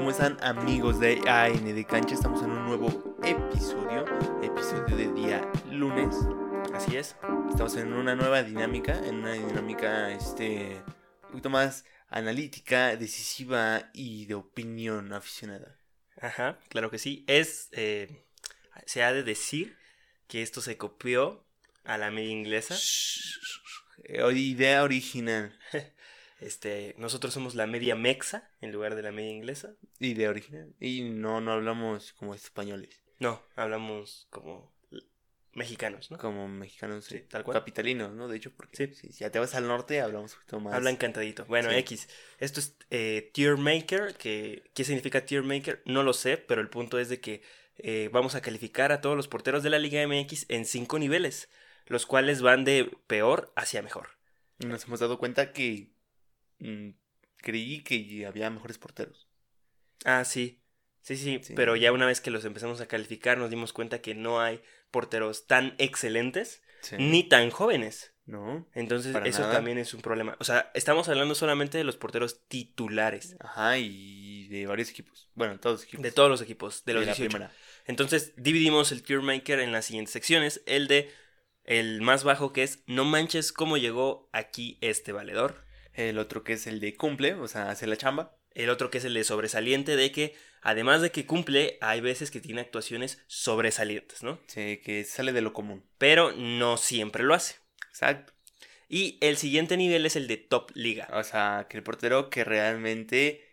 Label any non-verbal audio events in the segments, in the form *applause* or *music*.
¿Cómo están amigos de AN de Cancha? Estamos en un nuevo episodio, episodio de día lunes. Así es. Estamos en una nueva dinámica, en una dinámica este un poquito más analítica, decisiva y de opinión aficionada. Ajá, claro que sí. Es, eh, se ha de decir que esto se copió a la media inglesa. Eh, Idea original. *laughs* Este, nosotros somos la media mexa en lugar de la media inglesa. Idea original. Y no, no hablamos como españoles, No, hablamos como mexicanos, ¿no? como mexicanos, Sí, eh, tal cual. capitalinos, ¿no? De hecho, porque Sí. si ya te vas al norte hablamos un poquito más. Hablan cantadito. Bueno, Sí. X. Esto es eh, tier maker. Que, ¿Qué significa tier maker? No lo sé, pero el punto es de que eh, vamos a calificar a todos los porteros de la Liga MX en cinco niveles, los cuales van de peor hacia mejor. Y nos hemos dado cuenta que mm, creí que había mejores porteros. Ah, sí. Sí, sí, Sí. pero ya una vez que los empezamos a calificar nos dimos cuenta que no hay porteros tan excelentes ni tan jóvenes. ¿No? Entonces eso nada. también es un problema. O sea, estamos hablando solamente de los porteros titulares Ajá, y de varios equipos. Bueno, todos los equipos. de todos los equipos, de los la 18. primera. Entonces dividimos el tier maker en las siguientes secciones. El de el más bajo que es no manches cómo llegó aquí este valedor. El otro que es el de cumple, o sea, hace la chamba. El otro que es el de sobresaliente de que además de que cumple, hay veces que tiene actuaciones sobresalientes, ¿no? Sí, que sale de lo común. Pero no siempre lo hace. Exacto. Y el siguiente nivel es el de top liga. O sea, que el portero que realmente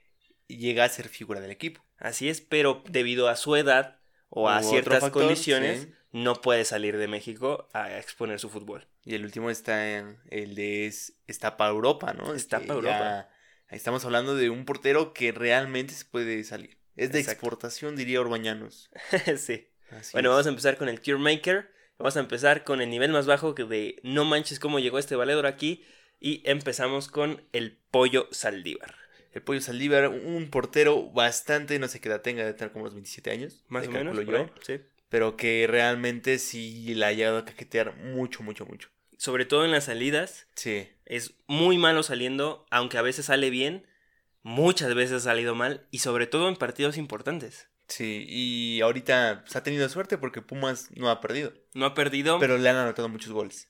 llega a ser figura del equipo. Así es, pero debido a su edad o a U ciertas factor, condiciones, sí. No puede salir de México a exponer su fútbol. Y el último está en el de es, está para Europa, ¿no? Está que pa' Europa. ya- estamos hablando de un portero que realmente se puede salir. Es de Exacto. exportación, diría Orbañanos. *laughs* sí. Así Bueno, es. vamos a empezar con el Tier Maker. Vamos a empezar con el nivel más bajo que de no manches cómo llegó este valedor aquí. Y empezamos con el pollo Saldívar. El Pollo Saldívar, un portero bastante, no sé qué edad tenga, de tener como unos 27 años. Más o menos. yo. sí. Pero que realmente sí la ha llegado a caquetear mucho, mucho, mucho. Sobre todo en las salidas. Sí. Es muy malo saliendo, aunque a veces sale bien. Muchas veces ha salido mal. Y sobre todo en partidos importantes. Sí, y ahorita pues, ha tenido suerte porque Pumas no ha perdido. No ha perdido. Pero le han anotado muchos goles.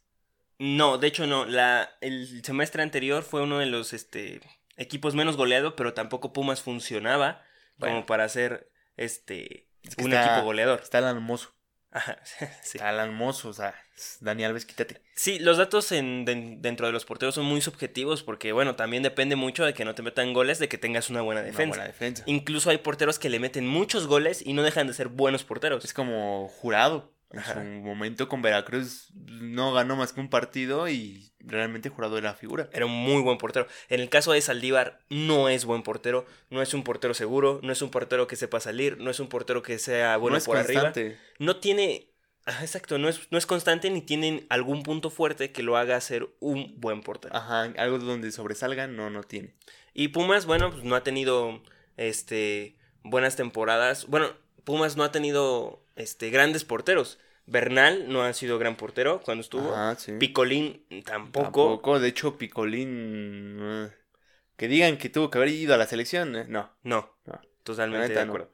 No, de hecho no. La, el semestre anterior fue uno de los este, equipos menos goleados, pero tampoco Pumas funcionaba Bueno. como para ser este Es que un está- equipo goleador. Está Alan Mozo. Ajá, *laughs* sí. Está Alan Mozo, o sea, Dani Alves, quítate. Sí, los datos en, den- dentro de los porteros son muy subjetivos porque, bueno, también depende mucho de que no te metan goles, de que tengas una buena Una defensa. buena defensa. Incluso hay porteros que le meten muchos goles y no dejan de ser buenos porteros. Es como jurado. En Ajá. su momento con Veracruz no ganó más que un partido y realmente jurado era figura. Era un muy buen portero. En el caso de Saldívar, no es buen portero. No es un portero seguro. No es un portero que sepa salir. No es un portero que sea bueno no es por arriba. constante. No tiene. Ajá, exacto, no es, no es constante ni tiene algún punto fuerte que lo haga ser un buen portero. Ajá, algo donde sobresalga, no, no tiene. Y Pumas, bueno, pues no ha tenido este buenas temporadas. Bueno, Pumas no ha tenido este grandes porteros. Bernal no ha sido gran portero cuando estuvo. Ajá, sí. Picolín tampoco. Tampoco, de hecho, Picolín. eh, que digan que tuvo que haber ido a la selección, eh, no. No, No. totalmente de no. acuerdo.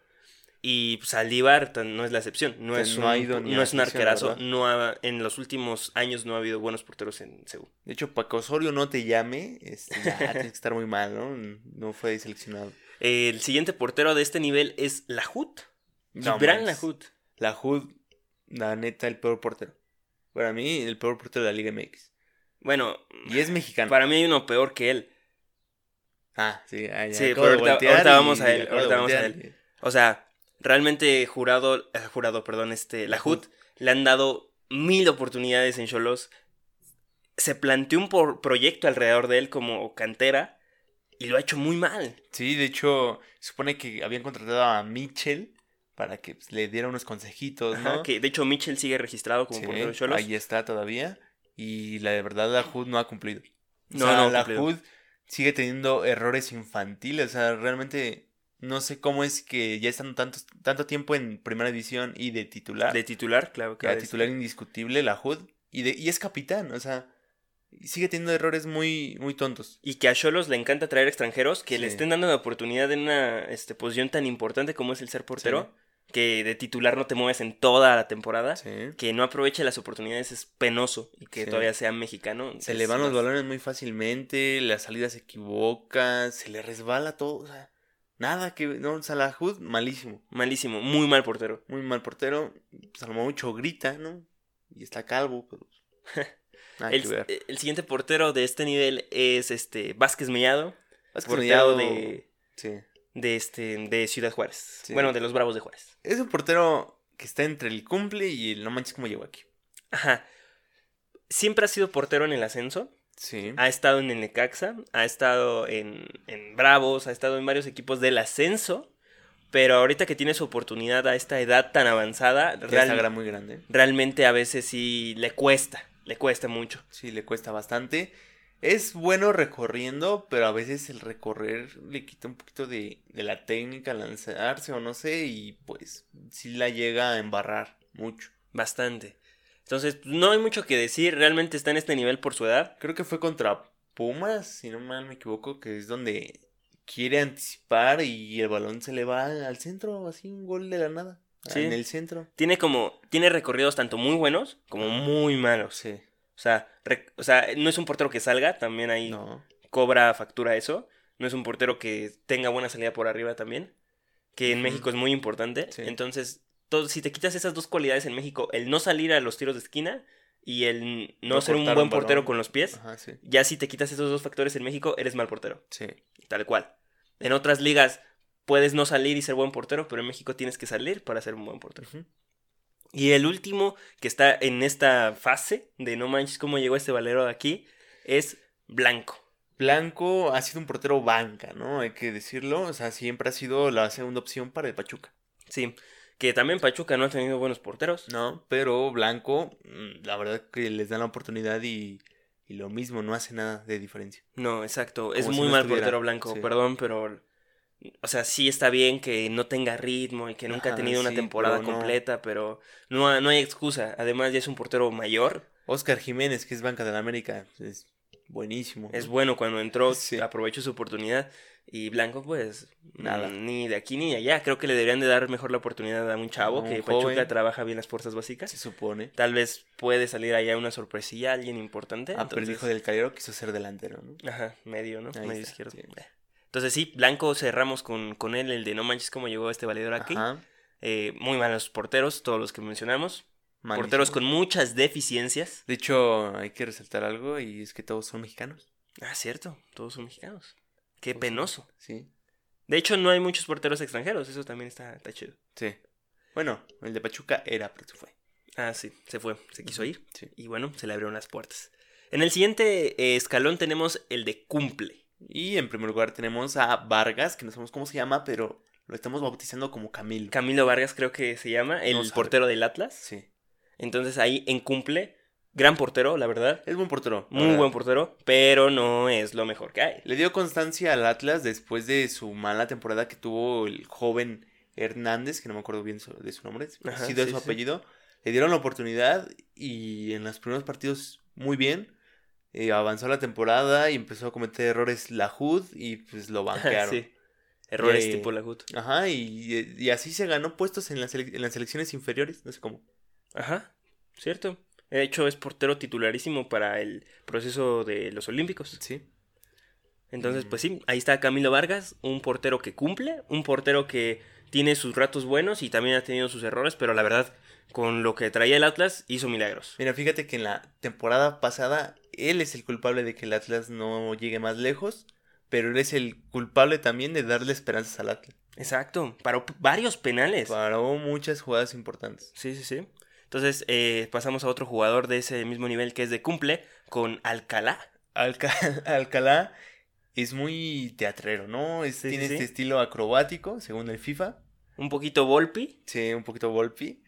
Y Saldívar tan- no es la excepción. No Que es no un, ha ido no es un arquerazo. verdad. No ha- en los últimos años no ha habido buenos porteros en Seúl. De hecho, para que Osorio no te llame, este, ya *laughs* tienes que estar muy mal, ¿no? No fue seleccionado. El siguiente portero de este nivel es Lajut. No Gibran manches. La HUD, la neta, el peor portero. Para mí, el peor portero de la Liga MX. Bueno, Y es mexicano. para mí hay uno peor que él. Ah, sí, ah, ya Sí, pero ahorita- ahorita y- vamos a él, ahorita vamos a voltear. O sea, realmente jurado, eh, jurado, perdón, este, Lajut le han dado mil oportunidades en Cholos. Se planteó un por- proyecto alrededor de él como cantera y lo ha hecho muy mal. Sí, de hecho, se supone que habían contratado a Mitchell para que pues, le diera unos consejitos, ¿no? Ajá, que de hecho Mitchell sigue registrado como Sí, portero de Cholos. ahí está todavía. Y la de verdad, la HUD no ha cumplido. O No, sea, no la cumplido. HUD sigue teniendo errores infantiles. O sea, realmente no sé cómo es que ya están tanto, tanto tiempo en primera división y de titular. De titular, claro que Ya titular indiscutible, la HUD. Y, de, y es capitán, o sea, sigue teniendo errores muy, muy tontos. Y que a Cholos le encanta traer extranjeros que le Sí. estén dando la oportunidad en una este, posición tan importante como es el ser portero. Que de titular no te mueves en toda la temporada. Sí. Que no aproveche las oportunidades es penoso. Y que Sí. todavía sea mexicano. Se le van los balones muy fácilmente, las salidas se equivoca, se le resbala todo, o sea, nada que no, Salahud, malísimo, Malísimo, muy mal portero. muy mal portero, mucho grita, ¿no? Y está calvo, pero *laughs* El, el siguiente portero de este nivel es este Vázquez Mellado. Vázquez Portero Mellado, de, sí. De, este, de Ciudad Juárez. Sí. Bueno, de los Bravos de Juárez. Es un portero que está entre el cumple y el no manches como llegó aquí. Ajá. Siempre ha sido portero en el ascenso. Sí. Ha estado en el Necaxa, ha estado en, en Bravos, ha estado en varios equipos del ascenso. Pero ahorita que tiene su oportunidad a esta edad tan avanzada, real- muy grande. realmente a veces sí le cuesta, le cuesta mucho. Sí, le cuesta bastante. Es bueno recorriendo, pero a veces el recorrer le quita un poquito de, de la técnica, lanzarse o no sé, y pues sí la llega a embarrar mucho. Bastante. Entonces, no hay mucho que decir, realmente está en este nivel por su edad. Creo que fue contra Pumas, si no mal me equivoco, que es donde quiere anticipar y el balón se le va al centro, así un gol de la nada. Sí. En el centro. Tiene como, tiene recorridos tanto muy buenos como muy malos. Sí. O sea, o sea, no es un portero que salga, también ahí No. cobra factura eso. No es un portero que tenga buena salida por arriba también, que en. México es muy importante. Sí. Entonces, todo, si te quitas esas dos cualidades en México, el no salir a los tiros de esquina y el no No ser un buen portero balón. con los pies, Ajá, sí. ya si te quitas esos dos factores en México, eres mal portero, Sí. tal cual. En otras ligas puedes no salir y ser buen portero, pero en México tienes que salir para ser un buen portero. Y el último que está en esta fase de no manches cómo llegó este valero de aquí es Blanco. Blanco ha sido un portero banca, ¿no? Hay que decirlo. O sea, siempre ha sido la segunda opción para el Pachuca. Sí, que también Pachuca no ha tenido buenos porteros. No, pero Blanco, mm, la verdad que les dan la oportunidad y, y lo mismo, no hace nada de diferencia. No, exacto. Es si muy no mal estuviera, portero Blanco, sí. perdón, pero... O sea, sí está bien que no tenga ritmo y que nunca ha tenido una temporada no. completa, pero no, no hay excusa. Además ya es un portero mayor. Oscar Jiménez, que es banca de la América, es buenísimo. Es ¿no? bueno cuando entró, Sí. aprovechó su oportunidad. Y Blanco, pues, Nada. ni de aquí ni de allá. Creo que le deberían de dar mejor la oportunidad a un chavo un que Pachuca trabaja bien las fuerzas básicas. Se supone. Tal vez puede salir allá una sorpresilla, alguien importante. Ah, pero el hijo del Calero quiso ser delantero, ¿no? Ajá, medio, ¿no? Ahí medio está, izquierdo. sí. Entonces sí, Blanco cerramos con, con él, el de no manches cómo llegó este valedor aquí. Eh, muy malos porteros, todos los que mencionamos. malísimo. Porteros con muchas deficiencias. De hecho, hay que resaltar algo y es que todos son mexicanos. Ah, cierto, todos son mexicanos. Qué Todos son- penoso. Sí, De hecho, no hay muchos porteros extranjeros, eso también está, está chido. sí. Bueno, el de Pachuca era, pero se fue. Ah, sí, se fue, se quiso ir. Sí. Y bueno, se le abrieron las puertas. En el siguiente eh, escalón tenemos el de cumple. Y en primer lugar tenemos a Vargas, que no sabemos cómo se llama, pero lo estamos bautizando como Camilo. Camilo Vargas creo que se llama, el No portero del Atlas. sí. Entonces ahí en cumple, gran portero, la verdad. Es buen portero. Muy verdad. buen portero, pero no es lo mejor que hay. Le dio constancia al Atlas después de su mala temporada que tuvo el joven Hernández, que no me acuerdo bien de su nombre, Ajá, sí de sí, su sí. apellido. Le dieron la oportunidad y en los primeros partidos muy bien. Eh, avanzó la temporada y empezó a cometer errores la HUD y pues lo *laughs* banquearon. sí. Errores Y- tipo Lagut. Ajá, y, y así se ganó puestos en las, en las selecciones inferiores, no sé cómo. Ajá, cierto. De hecho, es portero titularísimo para el proceso de los Olímpicos. Sí. Entonces, Mm. pues sí, ahí está Camilo Vargas, un portero que cumple, un portero que tiene sus ratos buenos y también ha tenido sus errores, pero la verdad, con lo que traía el Atlas, hizo milagros. Mira, fíjate que en la temporada pasada él es el culpable de que el Atlas no llegue más lejos, pero él es el culpable también de darle esperanzas al Atlas. Exacto, paró varios penales. Paró muchas jugadas importantes. Sí, sí, sí. Entonces, eh, pasamos a otro jugador de ese mismo nivel que es de cumple, con Alcalá. Alca- *laughs* Alcalá es muy teatrero, ¿no? Es- Sí, sí, tiene sí. este estilo acrobático, según el FIFA. Un poquito Volpi. Sí, un poquito Volpi.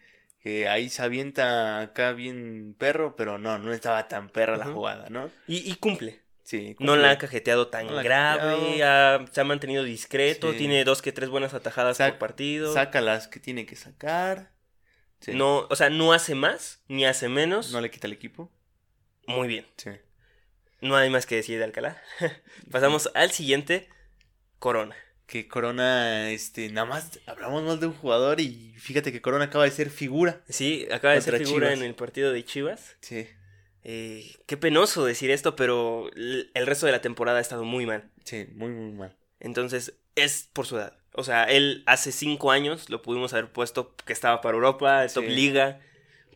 Que ahí se avienta acá bien perro, pero no, no estaba tan perra la jugada, ¿no? Y, y cumple. Sí, No la ha cajeteado tan No grave, ha- se ha mantenido discreto, Sí. tiene dos que tres buenas atajadas por partido. Saca las que tiene que sacar. Sí. No, o sea, no hace más, ni hace menos. No le quita el equipo. Muy bien. Sí. No hay más que decir de Alcalá. *laughs* Pasamos al siguiente, Corona. Que Corona, este, nada más hablamos más de un jugador y fíjate que Corona acaba de ser figura. Sí, acaba de ser figura Chivas. en el partido de Chivas. Sí, Eh, qué penoso decir esto, pero el resto de la temporada ha estado muy mal. sí, muy, muy mal. Entonces, es por su edad. O sea, él hace cinco años lo pudimos haber puesto que estaba para Europa, top Sí. liga,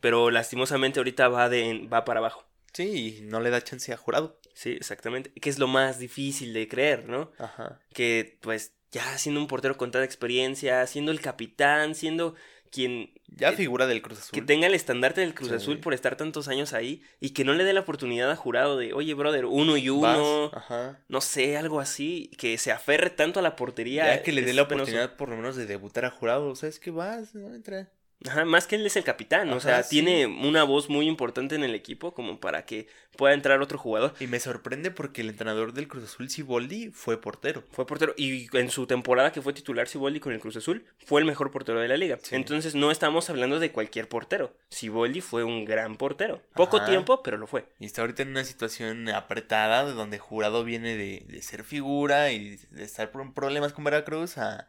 pero lastimosamente ahorita va, de, va para abajo. Sí, y no le da chance a jurado. Sí, exactamente. Que es lo más difícil de creer, ¿no? Ajá. Que pues ya siendo un portero con tanta experiencia, siendo el capitán, siendo quien Ya Eh, figura del Cruz Azul. que tenga el estandarte del Cruz Sí. Azul por estar tantos años ahí y que no le dé la oportunidad a jurado de, oye, brother, uno y uno, Ajá. no sé, algo así, que se aferre tanto a la portería. Ya que le dé es la penoso. oportunidad por lo menos de debutar a jurado. ¿Sabes qué vas? No, entra. Ajá, más que él es el capitán, o sea, sí. tiene una voz muy importante en el equipo como para que pueda entrar otro jugador. Y me sorprende porque el entrenador del Cruz Azul, Siboldi, fue portero. Fue portero y en su temporada que fue titular Siboldi con el Cruz Azul, fue el mejor portero de la liga. Sí. Entonces no estamos hablando de cualquier portero. Siboldi fue un gran portero. Poco Ajá. tiempo, pero lo fue. Y está ahorita en una situación apretada de donde Jurado viene de, de ser figura y de estar con problemas con Veracruz a,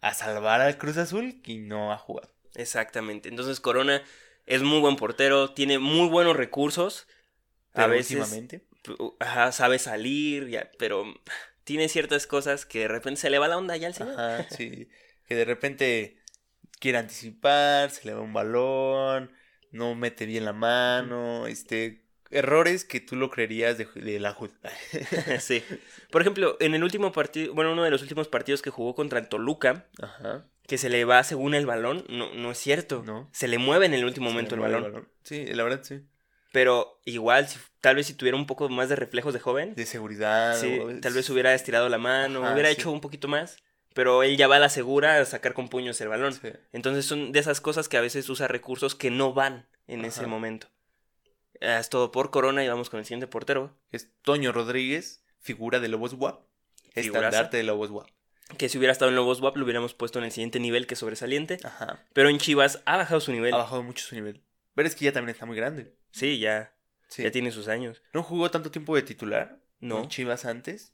a salvar al Cruz Azul y no ha jugado. Exactamente. Entonces Corona es muy buen portero, tiene muy buenos recursos. a veces últimamente. ajá, sabe salir, ya, pero tiene ciertas cosas que de repente se le va la onda ya al señor. Ajá, sí. Que de repente quiere anticipar, se le va un balón, no mete bien la mano, este. Errores que tú lo creerías de, de la Jud. *laughs* sí. Por ejemplo, en el último partido, bueno, uno de los últimos partidos que jugó contra el Toluca, Ajá. Que se le va según el balón, no, no es cierto. No. Se le mueve en el último Se momento el mueve balón. Sí, la verdad sí. Pero igual, si- tal vez si tuviera un poco más de reflejos de joven, De seguridad. sí, o- tal vez hubiera estirado la mano, Ajá, hubiera sí. hecho un poquito más. Pero él ya va a la segura a sacar con puños el balón. Sí. Entonces son de esas cosas que a veces usa recursos que no van en ese momento. Eh, Es todo por Corona y vamos con el siguiente portero. Es Toño Rodríguez, figura de Lobos WAP. Estandarte de Lobos WAP. Que si hubiera estado en Lobos WAP lo hubiéramos puesto en el siguiente nivel que es sobresaliente. Ajá. Pero en Chivas ha bajado su nivel. Ha bajado mucho su nivel. Pero es que ya también está muy grande. Sí, ya, Sí. ya tiene sus años. No jugó tanto tiempo de titular. No. con Chivas antes.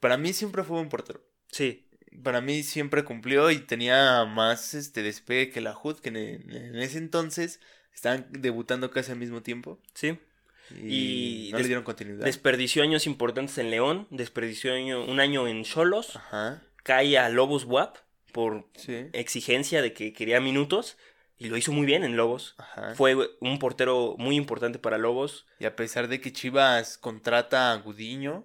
Para mí siempre fue un portero. Sí, Para mí siempre cumplió y tenía más este despegue que la HUD, que en, en ese entonces estaban debutando casi al mismo tiempo. sí. Y, Y no le dieron continuidad. Desperdició años importantes en León, desperdició año- un año en Cholos, Ajá. Cae a Lobos WAP por Sí. exigencia de que quería minutos y lo hizo muy bien en Lobos. Ajá. Fue un portero muy importante para Lobos. Y a pesar de que Chivas contrata a Gudiño,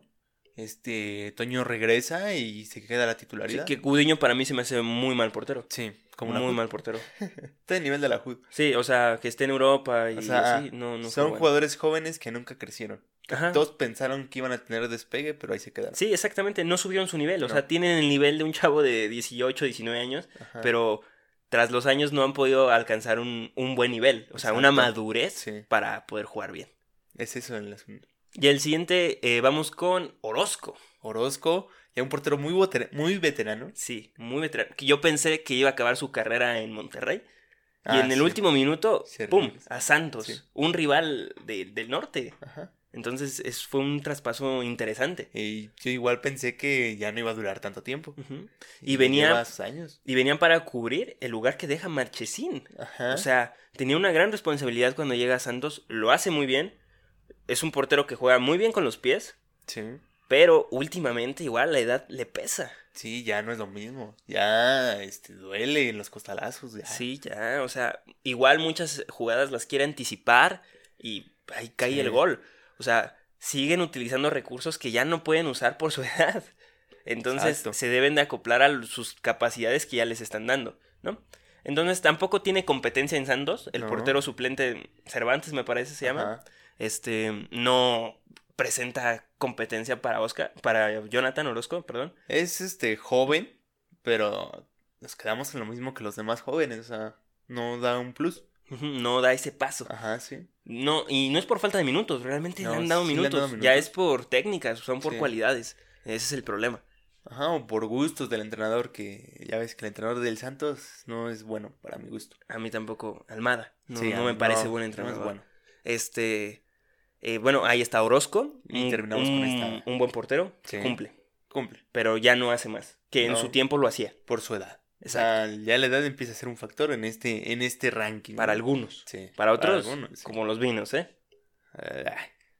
este Toño regresa y se queda la Sí, titularidad. que Gudiño para mí se me hace muy mal portero. Sí, como muy mal portero. *laughs* Está de nivel de la HUD. Sí, o sea, que esté en Europa y O sea, así, no, no son bueno. jugadores jóvenes que nunca crecieron. Ajá. Todos pensaron que iban a tener despegue, pero ahí se quedaron. Sí, exactamente, no subieron su nivel. O No. sea, tienen el nivel de un chavo de 18, 19 años, Ajá. pero tras los años no han podido alcanzar un, un buen nivel. O sea, una madurez Sí. para poder jugar bien. Es eso el asunto. Y el siguiente, eh, vamos con Orozco. Orozco, ya un portero muy, veterano. Sí, muy veterano. Que yo pensé que iba a acabar su carrera en Monterrey. Y Ah, en el sí. último minuto, ¡pum! A Santos, Sí. un rival de- del norte. Ajá. Entonces es, fue un traspaso interesante. Y yo igual pensé que ya no iba a durar tanto tiempo. Ujú. Y venía- años. Y venían para cubrir el lugar que deja Marchesín. Ajá. O sea, tenía una gran responsabilidad cuando llega a Santos, lo hace muy bien. Es un portero que juega muy bien con los pies, sí. Pero últimamente igual la edad le pesa. Sí, ya no es lo mismo. Ya este, duele en los costalazos. Ya. Sí, ya, o sea, igual muchas jugadas las quiere anticipar y ahí cae Sí. el gol. O sea, siguen utilizando recursos que ya no pueden usar por su *laughs* edad. Entonces Exacto. se deben de acoplar a sus capacidades que ya les están dando, ¿no? Entonces tampoco tiene competencia en Santos. El No. portero suplente Cervantes, me parece, se llama. Este no presenta competencia para Oscar, para Jonathan Orozco, perdón. Es este joven, pero nos quedamos en lo mismo que los demás jóvenes. O sea, no da un plus. No da ese paso. Ajá, sí. No, y no es por falta de minutos, realmente No, le han dado sí le han minutos. Ya es por técnicas, son por Sí. cualidades. Ese es el problema. Ajá, o por gustos del entrenador, que ya ves que el entrenador del Santos no es bueno para mi gusto. A mí tampoco, Almada. No, Sí, no a me parece no, buen no es entrenador. bueno. Este. Eh, bueno, ahí está Orozco. Y un, terminamos con un- esta. Un buen portero. Sí. Cumple. Cumple. Pero ya no hace más. Que en No. su tiempo lo hacía. Por su edad. O Exacto. sea, ya la edad empieza a ser un factor en este, en este ranking. Para ¿no? algunos. Sí. Para otros, algunos, sí. como los vinos, ¿eh? Ah,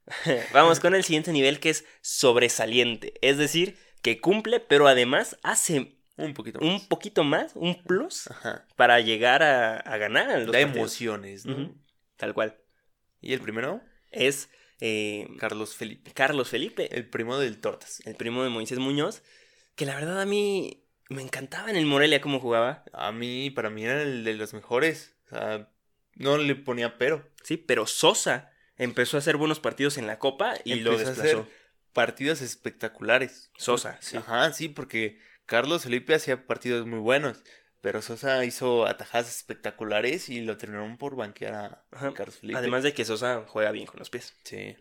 *laughs* Vamos con el *laughs* siguiente nivel que es sobresaliente. Es decir, que cumple, pero además hace un poquito un más. poquito más, un plus, Ajá. para llegar a, a ganar en los Da partidos. emociones, ¿no? Tal cual. Y el primero, Es eh, Carlos Felipe. Carlos Felipe, El primo del Tortas. el primo de Moisés Muñoz, que la verdad a mí me encantaba en el Morelia cómo jugaba. A mí, para mí era el de los mejores. O sea, no le ponía pero. Sí, pero Sosa empezó a hacer buenos partidos en la Copa y lo Empezó a desplazó. hacer partidos espectaculares. Sosa, sí. Ajá, sí, porque Carlos Felipe hacía partidos muy buenos. Pero Sosa hizo atajadas espectaculares y lo terminaron por banquear a Ajá. Carlos Felipe. Además de que Sosa juega bien con los pies. Sí. Y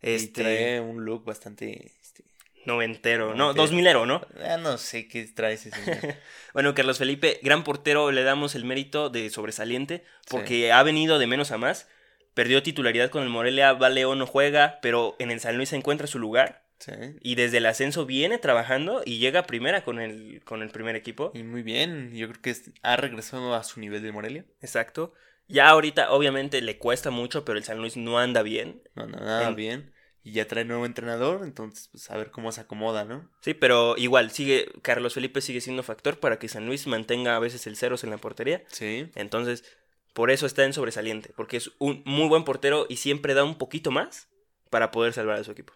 Este, trae un look bastante. Este, noventero, no, dos milero, ¿no? ah, no sé qué trae ese señor. *laughs* Bueno, Carlos Felipe, gran portero, le damos el mérito de sobresaliente porque ha venido de menos a más. Perdió titularidad con el Morelia, va León no juega, pero en el San Luis se encuentra su lugar sí. y desde el ascenso viene trabajando y llega a primera con el, con el primer equipo. Y muy bien. Yo creo que ha regresado a su nivel de Morelia. Exacto. Ya ahorita obviamente le cuesta mucho, pero el San Luis no anda bien. No, no, nada En- bien. Y ya trae nuevo entrenador, entonces pues a ver cómo se acomoda, ¿no? Sí, pero igual, sigue, Carlos Felipe sigue siendo factor para que San Luis mantenga a veces el ceros en la portería. Sí. Entonces, por eso está en sobresaliente, porque es un muy buen portero y siempre da un poquito más para poder salvar a su equipo.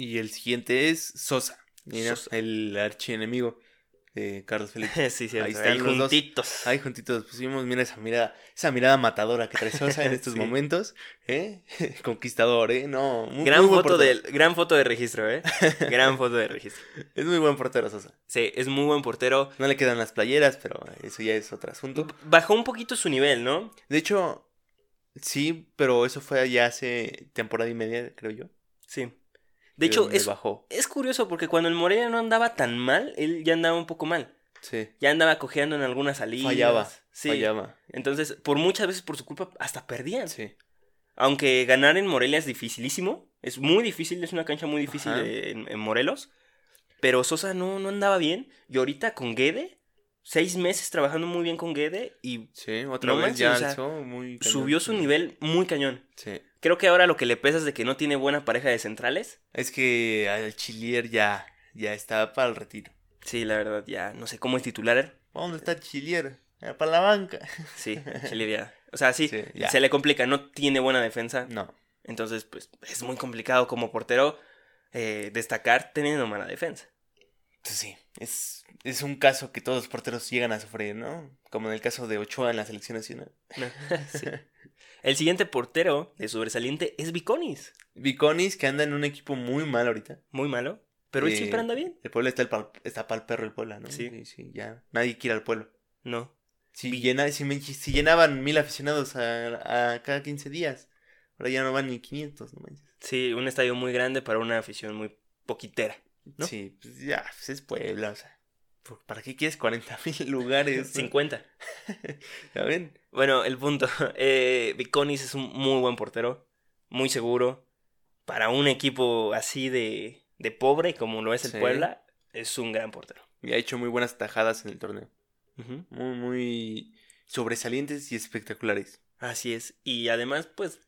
Y el siguiente es Sosa. Mira, Sosa. el archienemigo de Carlos *laughs* Felipe. sí, sí, Ahí ahí están los dos. juntitos. Ahí juntitos pusimos, mira esa mirada, esa mirada matadora que trae Sosa en *laughs* estos Sí. momentos, ¿eh? *laughs* Conquistador, ¿eh? No, muy, gran, muy foto de, gran foto de registro, ¿eh? gran foto de registro. Es muy buen portero Sosa. Sí, es muy buen portero. No le quedan las playeras, pero eso ya es otro asunto. Bajó un poquito su nivel, ¿no? De hecho, sí, pero eso fue ya hace temporada y media, creo yo. Sí. De hecho, es, bajó. es curioso porque cuando el Morelia no andaba tan mal, él ya andaba un poco mal. Sí. Ya andaba cojeando en algunas salidas. Fallaba. Sí. Fallaba. Entonces, por muchas veces por su culpa, hasta perdían. Sí. Aunque ganar en Morelia es dificilísimo. Es muy difícil, es una cancha muy difícil Ajá. de- en, en Morelos. Pero Sosa no, no andaba bien. Y ahorita con Guede, seis meses trabajando muy bien con Guede y Sí, otra No vez manches, ya o sea, alzó muy cañón. subió su nivel muy cañón. Sí. Creo que ahora lo que le pesa es de que no tiene buena pareja de centrales. Es que al Chilier ya, ya está para el retiro. Sí, la verdad, ya no sé cómo es titular. ¿Dónde está el Chilier? Para la banca. Sí, *laughs* Chile ya- O sea, sí, se le complica, no tiene buena defensa. No. Entonces, pues es muy complicado como portero eh, destacar teniendo mala defensa. Pues sí, es, es un caso que todos los porteros llegan a sufrir, ¿no? Como en el caso de Ochoa en la selección nacional. *laughs* Sí. El siguiente portero de sobresaliente es Viconis. Viconis, que anda en un equipo muy mal ahorita. Muy malo, pero él Eh, siempre anda bien. El pueblo está, el pal- está para el perro el pueblo, ¿no? Sí. sí, sí, ya. Nadie quiere al pueblo. No. Si, Vi- llena, si, me- si llenaban mil aficionados a, a cada 15 días, ahora ya no van ni 500, no manches. Sí, un estadio muy grande para una afición muy poquitera. ¿No? Sí, pues ya, pues es Puebla, o sea. ¿por- ¿Para qué quieres 40 mil *laughs* lugares? no? 50. ¿Ya ven? Bueno, el punto. *laughs* Eh, Viconis es un muy buen portero, muy seguro. Para un equipo así de, de pobre como lo es el Sí. Puebla, es un gran portero. Y ha hecho muy buenas tajadas en el torneo. Muy, muy sobresalientes y espectaculares. Así es. Y además, pues,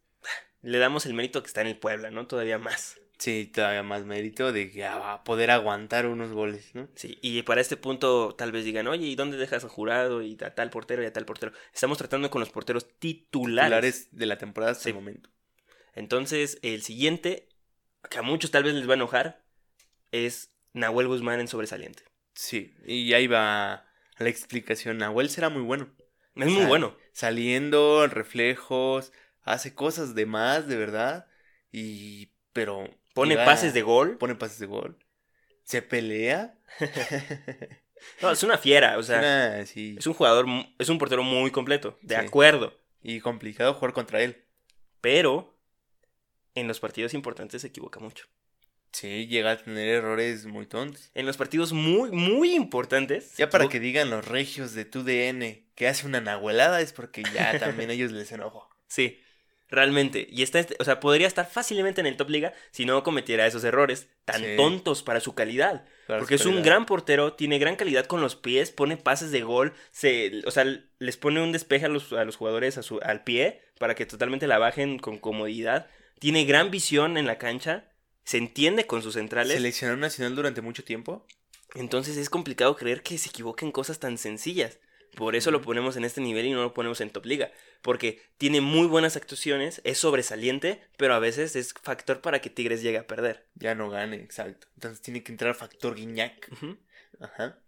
le damos el mérito que está en el Puebla, ¿no? Todavía más. Sí, todavía más mérito de que ya va a poder aguantar unos goles, ¿no? Sí, y para este punto tal vez digan, oye, ¿y dónde dejas a jurado y a tal portero y a tal portero? Estamos tratando con los porteros titulares. Titulares de la temporada hasta Sí. el momento. Entonces, el siguiente, que a muchos tal vez les va a enojar, es Nahuel Guzmán en sobresaliente. Sí, y ahí va la explicación. Nahuel será muy bueno. Es muy Sal- bueno. Saliendo, reflejos, hace cosas de más, de verdad. Y. Pero. Pone pases de gol. Pone pases de gol. Se pelea. *laughs* No, es una fiera, o sea, es un jugador, es un portero muy completo, de Sí. acuerdo. Y complicado jugar contra él. Pero en los partidos importantes se equivoca mucho. Sí, llega a tener errores muy tontos. En los partidos muy, muy importantes. Ya para que digan los regios de tu DN que hace una nahuelada es porque ya *laughs* también a ellos les enojó. Sí. Realmente. Y está, o sea, podría estar fácilmente en el top liga si no cometiera esos errores tan Sí. tontos para su calidad. Para Porque su es un gran portero, tiene gran calidad con los pies, pone pases de gol, se, o sea, les pone un despeje a los, a los jugadores a su, al pie para que totalmente la bajen con comodidad. Tiene gran visión en la cancha, se entiende con sus centrales. Seleccionado nacional durante mucho tiempo. Entonces es complicado creer que se equivoquen cosas tan sencillas. Por eso lo ponemos en este nivel y no lo ponemos en top liga. Porque tiene muy buenas actuaciones, es sobresaliente, pero a veces es factor para que Tigres llegue a perder. Ya no gane, exacto. Entonces tiene que entrar factor Guiñac. Ajá.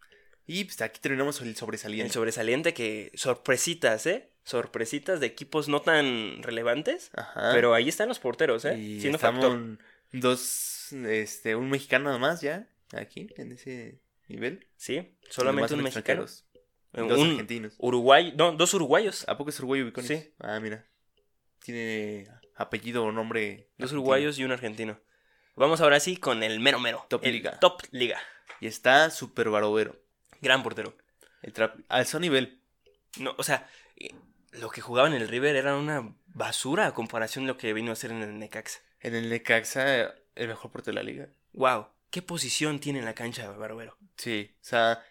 Y pues aquí terminamos el El sobresaliente. sobresaliente que sorpresitas, ¿eh? Sorpresitas de equipos no tan relevantes. Ajá. Pero ahí están los porteros, ¿eh? Y Siendo estamos factor. dos, este, un mexicano nada más ya, aquí, en ese nivel. Sí, solamente un mexicano. extranjeros. Dos un argentinos. uruguayo, no, dos uruguayos. ¿A poco es uruguayo Viconis? Sí. Ah, mira. Tiene apellido o nombre. Dos argentino. uruguayos y un argentino. Vamos ahora sí con el mero mero. Top el liga. Top liga. Y está súper barovero. Gran portero. El trap alzó nivel. No, o sea, eh, lo que jugaba en el River era una basura a comparación de lo que vino a hacer en el Necaxa. En el Necaxa, el mejor portero de la liga. Wow, ¿qué posición tiene en la cancha Barbero? Sí, o sea,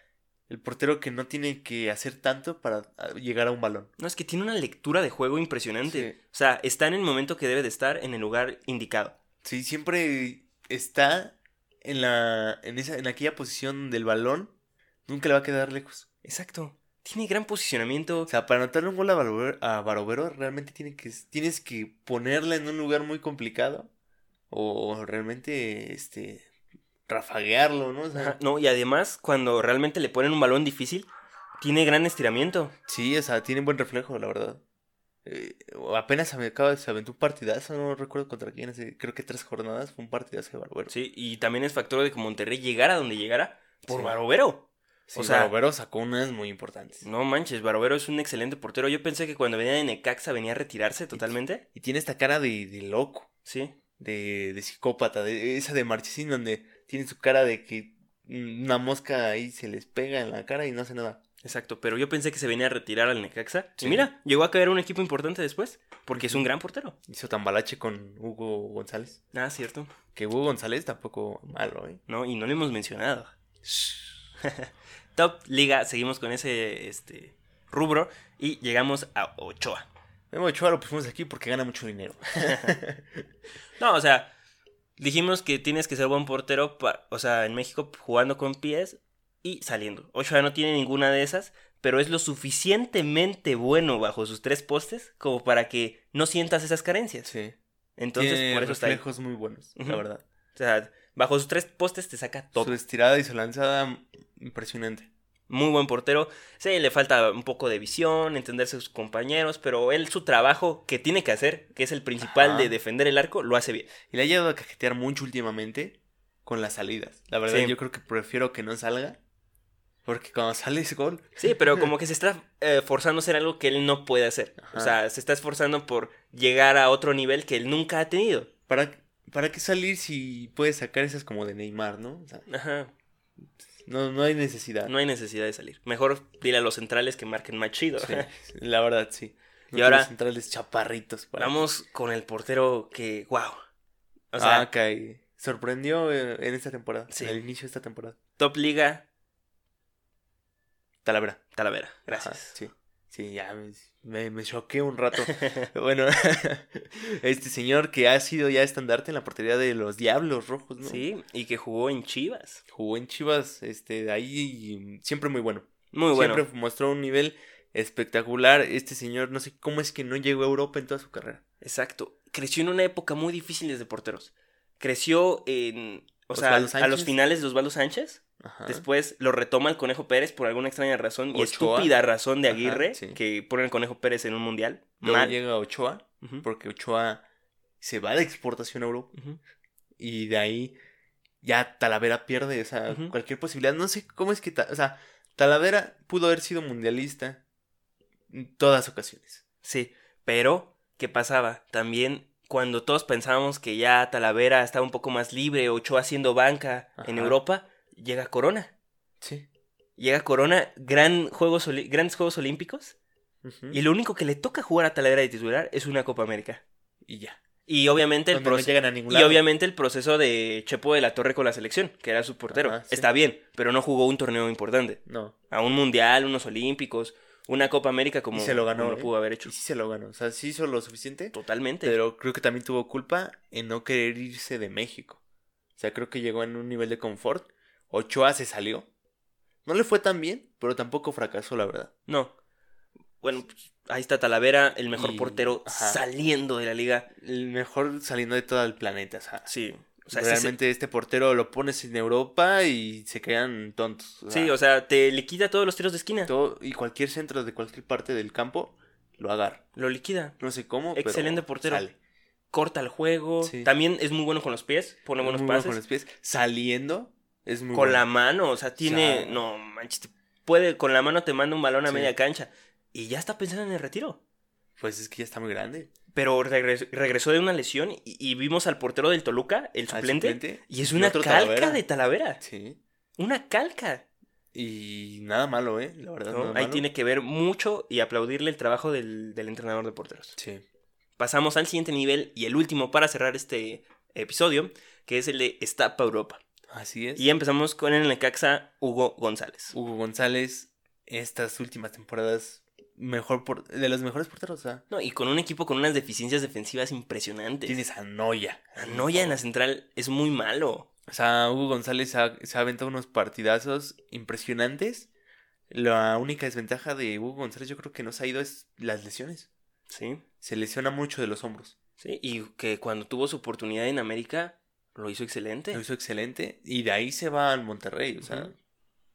el portero que no tiene que hacer tanto para ah, llegar a un balón. No, es que tiene una lectura de juego impresionante. Sí. O sea, está en el momento que debe de estar en el lugar indicado. Sí, siempre está en la en esa en aquella posición del balón, nunca le va a quedar lejos. Exacto. Tiene gran posicionamiento. O sea, para anotarle un gol a Barovero, a Barovero, realmente tiene que, tienes que ponerla en un lugar muy complicado o realmente este rafaguearlo, ¿no? O sea, Ajá, No, y además, cuando realmente le ponen un balón difícil, tiene gran estiramiento. sí, o sea, tiene buen reflejo, la verdad. Eh, apenas se me acaba se aventó un partidazo, no recuerdo contra quién, hace, creo que tres jornadas fue un partidazo de Barovero. Sí, y también es factor de que Monterrey llegara donde llegara por Sí. Barovero. Sí, o sea- Barovero sacó unas muy importantes. No manches, Barovero es un excelente portero. Yo pensé que cuando venía de Necaxa venía a retirarse totalmente. Y tiene esta cara de, de loco. Sí. de, de psicópata, de esa de Marchesín donde tiene su cara de que una mosca ahí se les pega en la cara y no hace nada. Exacto, pero yo pensé que se venía a retirar al Necaxa. Sí. Y mira, llegó a caer un equipo importante después, porque es un gran portero. Hizo tambalache con Hugo González. Ah, cierto. Que Hugo González tampoco malo, ¿eh? No, y no lo hemos mencionado. *laughs* Top Liga, seguimos con ese este, rubro y llegamos a Ochoa. Memo Ochoa lo pusimos aquí porque gana mucho dinero. *laughs* No, o sea, dijimos que tienes que ser buen portero, pa- o sea, en México jugando con pies y saliendo. Ochoa no tiene ninguna de esas, pero es lo suficientemente bueno bajo sus tres postes como para que no sientas esas carencias. Sí. Entonces, tiene por eso está ahí. muy buenos, la verdad. O sea, bajo sus tres postes te saca todo. Su estirada y su lanzada, impresionante. Muy buen portero. Sí, le falta un poco de visión, entenderse a sus compañeros, pero él su trabajo que tiene que hacer, que es el principal Ajá. de defender el arco, lo hace bien. Y le ha llegado a cajetear mucho últimamente con las salidas. La verdad, Sí. yo creo que prefiero que no salga. Porque cuando *laughs* sale ese gol, Sí, pero como que se está eh, forzando a hacer algo que él no puede hacer. O sea, se está esforzando por llegar a otro nivel que él nunca ha tenido. ¿para, ¿para qué salir si puedes sacar esas como de Neymar, no? O sea, Ajá. No, no hay necesidad. No hay necesidad de salir. Mejor dile a los centrales que marquen más chido. Sí, *laughs* la verdad, sí. Y ahora- los centrales chaparritos. para- Vamos con el portero que, wow. O sea, ah, que sorprendió eh, en esta temporada. Sí. El inicio de esta temporada. top liga, Talavera. Talavera. Ajá, Gracias. sí. Sí, ya me, me, choqué un rato. *laughs* bueno, *laughs* este señor que ha sido ya estandarte en la portería de los Diablos Rojos, ¿no? Sí, y que jugó en Chivas. Jugó en Chivas, este, de ahí y siempre muy bueno. Muy bueno. Siempre mostró un nivel espectacular. Este señor, no sé cómo es que no llegó a Europa en toda su carrera. Exacto. Creció en una época muy difícil desde porteros. Creció en. O sea, a los finales de Osvaldo Sánchez. Ajá. Después lo retoma el Conejo Pérez por alguna extraña razón y estúpida razón de Ajá, Aguirre sí. que pone al Conejo Pérez en un mundial. Luego Mal. llega Ochoa, porque Ochoa se va de exportación a Europa. Y de ahí ya Talavera pierde, o sea, cualquier posibilidad. No sé cómo es que, o sea, Talavera pudo haber sido mundialista en todas ocasiones. Sí, pero ¿qué pasaba? También cuando todos pensábamos que ya Talavera estaba un poco más libre, Ochoa haciendo banca en. Europa, llega Corona. Sí. Llega Corona, gran juegos grandes Juegos Olímpicos, y lo único que le toca jugar a Talavera de titular es una Copa América. y ya. Y obviamente el no proceso. llegan a ningún Y obviamente el proceso de Chepo de la Torre con la selección, que era su portero. Ajá, sí. Está bien, pero no jugó un torneo importante. No. A un mundial, unos olímpicos, una Copa América como, y se lo ganó. como ¿eh? pudo haber hecho. Y sí se lo ganó. O sea, sí hizo lo suficiente. Totalmente. Pero creo que también tuvo culpa en no querer irse de México. O sea, creo que llegó en un nivel de confort. Ochoa se salió. No le fue tan bien, pero tampoco fracasó, la verdad. No. Bueno, pues, ahí está Talavera, el mejor Y- portero ajá. saliendo de la liga. El mejor saliendo de todo el planeta. O sea, Sí. O sea, ese- realmente este portero lo pones en Europa y se quedan tontos. O sí, o sea, te liquida todos los tiros de esquina. todo- y cualquier centro de cualquier parte del campo lo agarra. Lo liquida. No sé cómo. Excelente pero portero. Sale. Corta el juego. Sí. También es muy bueno con los pies. Pone buenos Muy bueno pases. con los pies. Saliendo es muy con bueno. la mano, o sea, tiene. sea- No, manches, te puede. Con la mano te manda un balón a Sí. media cancha. Y ya está pensando en el retiro. Pues es que ya está muy grande. Pero regres- regresó de una lesión y, y vimos al portero del Toluca, el suplente. suplente, Y es una calca Talavera. de Talavera. Sí. Una calca. Y nada malo, ¿eh? La verdad. ¿no? Ahí malo. tiene que ver mucho y aplaudirle el trabajo del, del entrenador de porteros. Sí. Pasamos al siguiente nivel y el último para cerrar este episodio, que es el de Estapa Europa. Así es. Y empezamos con el Necaxa Hugo González. Hugo González, estas últimas temporadas, mejor por... de los mejores porteros. No, y con un equipo con unas deficiencias defensivas impresionantes. tienes a Noya. Anoya en la central es muy malo. O sea, Hugo González ha- se ha aventado unos partidazos impresionantes. La única desventaja de Hugo González yo creo que no se ha ido es las lesiones. Sí, Se lesiona mucho de los hombros. sí. Y que cuando tuvo su oportunidad en América, lo hizo excelente. Lo hizo excelente. Y de ahí se va al Monterrey. O sea,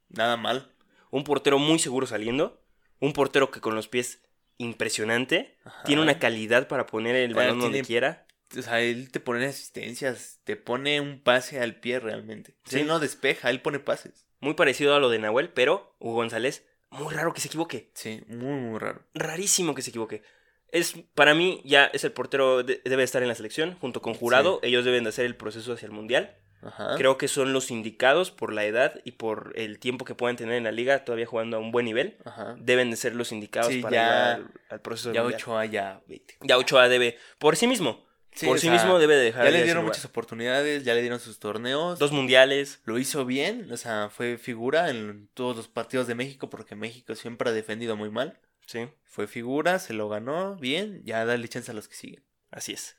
nada mal. Un portero muy seguro saliendo. Un portero que con los pies impresionante. Ajá. Tiene una calidad para poner el balón donde tiene- quiera. O sea, él te pone asistencias, te pone un pase al pie realmente. Sí. Él no despeja, él pone pases. Muy parecido a lo de Nahuel, pero Hugo González, muy raro que se equivoque. Sí, muy, muy raro. Rarísimo que se equivoque. Es, para mí, ya es el portero, de- debe estar en la selección, junto con Jurado. Ellos deben de hacer el proceso hacia el Mundial. Ajá. Creo que son los indicados por la edad y por el tiempo que puedan tener en la liga, todavía jugando a un buen nivel. Ajá. Deben de ser los indicados Sí, para ya- llegar al, al proceso Ya Mundial. Ochoa ya, vete. Ya Ochoa debe, por sí mismo, Sí, por sí sea, mismo debe de dejar Ya le dieron muchas oportunidades, ya le dieron sus torneos. Dos mundiales, Lo hizo bien, o sea, fue figura en todos los partidos de México porque México siempre ha defendido muy mal. Sí, Fue figura, se lo ganó bien, ya dale chance a los que siguen. así es.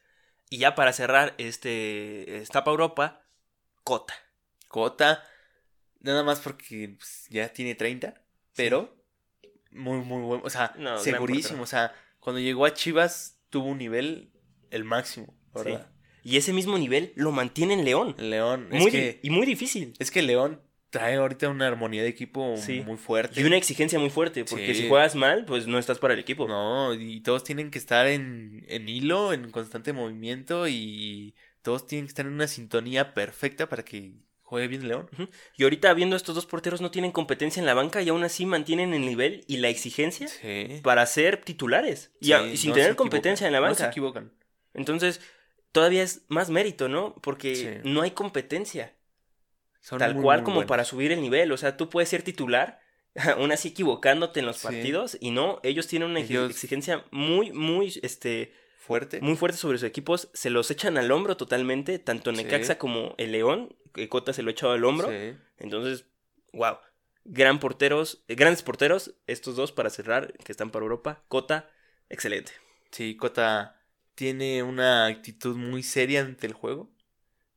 Y ya para cerrar este Estapa Europa, Cota. Cota, nada más porque pues, ya tiene 30, pero muy, muy bueno. O sea, No, segurísimo. O sea, cuando llegó a Chivas tuvo un nivel el máximo, Sí. ¿verdad? Y ese mismo nivel lo mantiene en León. León, Muy es di- que, y muy difícil. es que León trae ahorita una armonía de equipo Sí. muy fuerte. Y una exigencia muy fuerte, porque Sí. si juegas mal, pues no estás para el equipo. No, y todos tienen que estar en, en hilo, en constante movimiento y todos tienen que estar en una sintonía perfecta para que juegue bien León. Y ahorita viendo estos dos porteros no tienen competencia en la banca y aún así mantienen el nivel y la exigencia Sí. para ser titulares. Y, a- Sí, y sin no tener competencia en la equivocan, No se banca. equivocan. Entonces, todavía es más mérito, ¿no? Porque no hay competencia. Son tal muy, cual muy como buenos. para subir el nivel. O sea, tú puedes ser titular, *laughs* aún así equivocándote en los Sí. partidos. Y no, ellos tienen una Ellos- exigencia muy, muy, este, fuerte. muy fuerte sobre sus equipos. Se los echan al hombro totalmente, tanto Sí. Necaxa como el León. Que Cota se lo ha echado al hombro. Sí. Entonces, wow. Gran porteros, eh, grandes porteros, estos dos para cerrar, que están para Europa. Cota, excelente. Sí, Cota tiene una actitud muy seria ante el juego.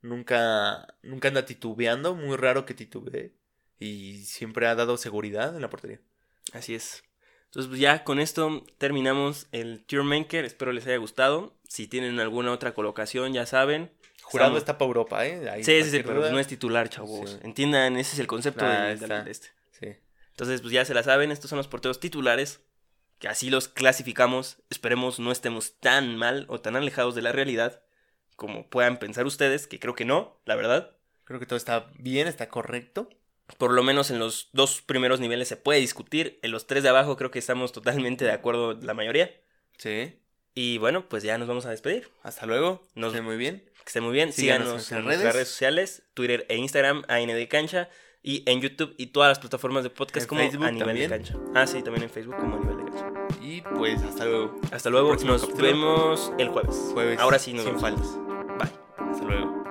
Nunca, nunca anda titubeando, muy raro que titubee. Y siempre ha dado seguridad en la portería. Así es. Entonces, pues ya con esto terminamos el Maker. Espero les haya gustado. Si tienen alguna otra colocación, ya saben. Jurado Estamos- está para Europa, ¿eh? Ahí Sí, sí, sí, pero no es titular, chavos. Sí. Entiendan, ese es el concepto Ah, de este. Sí. Entonces, pues ya se la saben, estos son los porteros titulares, que así los clasificamos. Esperemos no estemos tan mal o tan alejados de la realidad como puedan pensar ustedes, que creo que no, la verdad. Creo que todo está bien, está correcto. Por lo menos en los dos primeros niveles se puede discutir. En los tres de abajo creo que estamos totalmente de acuerdo la mayoría. Sí. Y bueno, pues ya nos vamos a despedir. Hasta luego. Nos- ve muy bien. Que estén muy bien. Síganos Síganos en en nuestras nuestras redes. redes sociales, Twitter e Instagram, AND Cancha. Y en YouTube y todas las plataformas de podcast En como Facebook a nivel también. de cancha. Ah, sí, también en Facebook como a nivel de Y pues hasta luego. Hasta luego. Próximo Nos capítulo. vemos el jueves. Jueves. Ahora sí nos sin vemos. faltas. Bye. Hasta luego.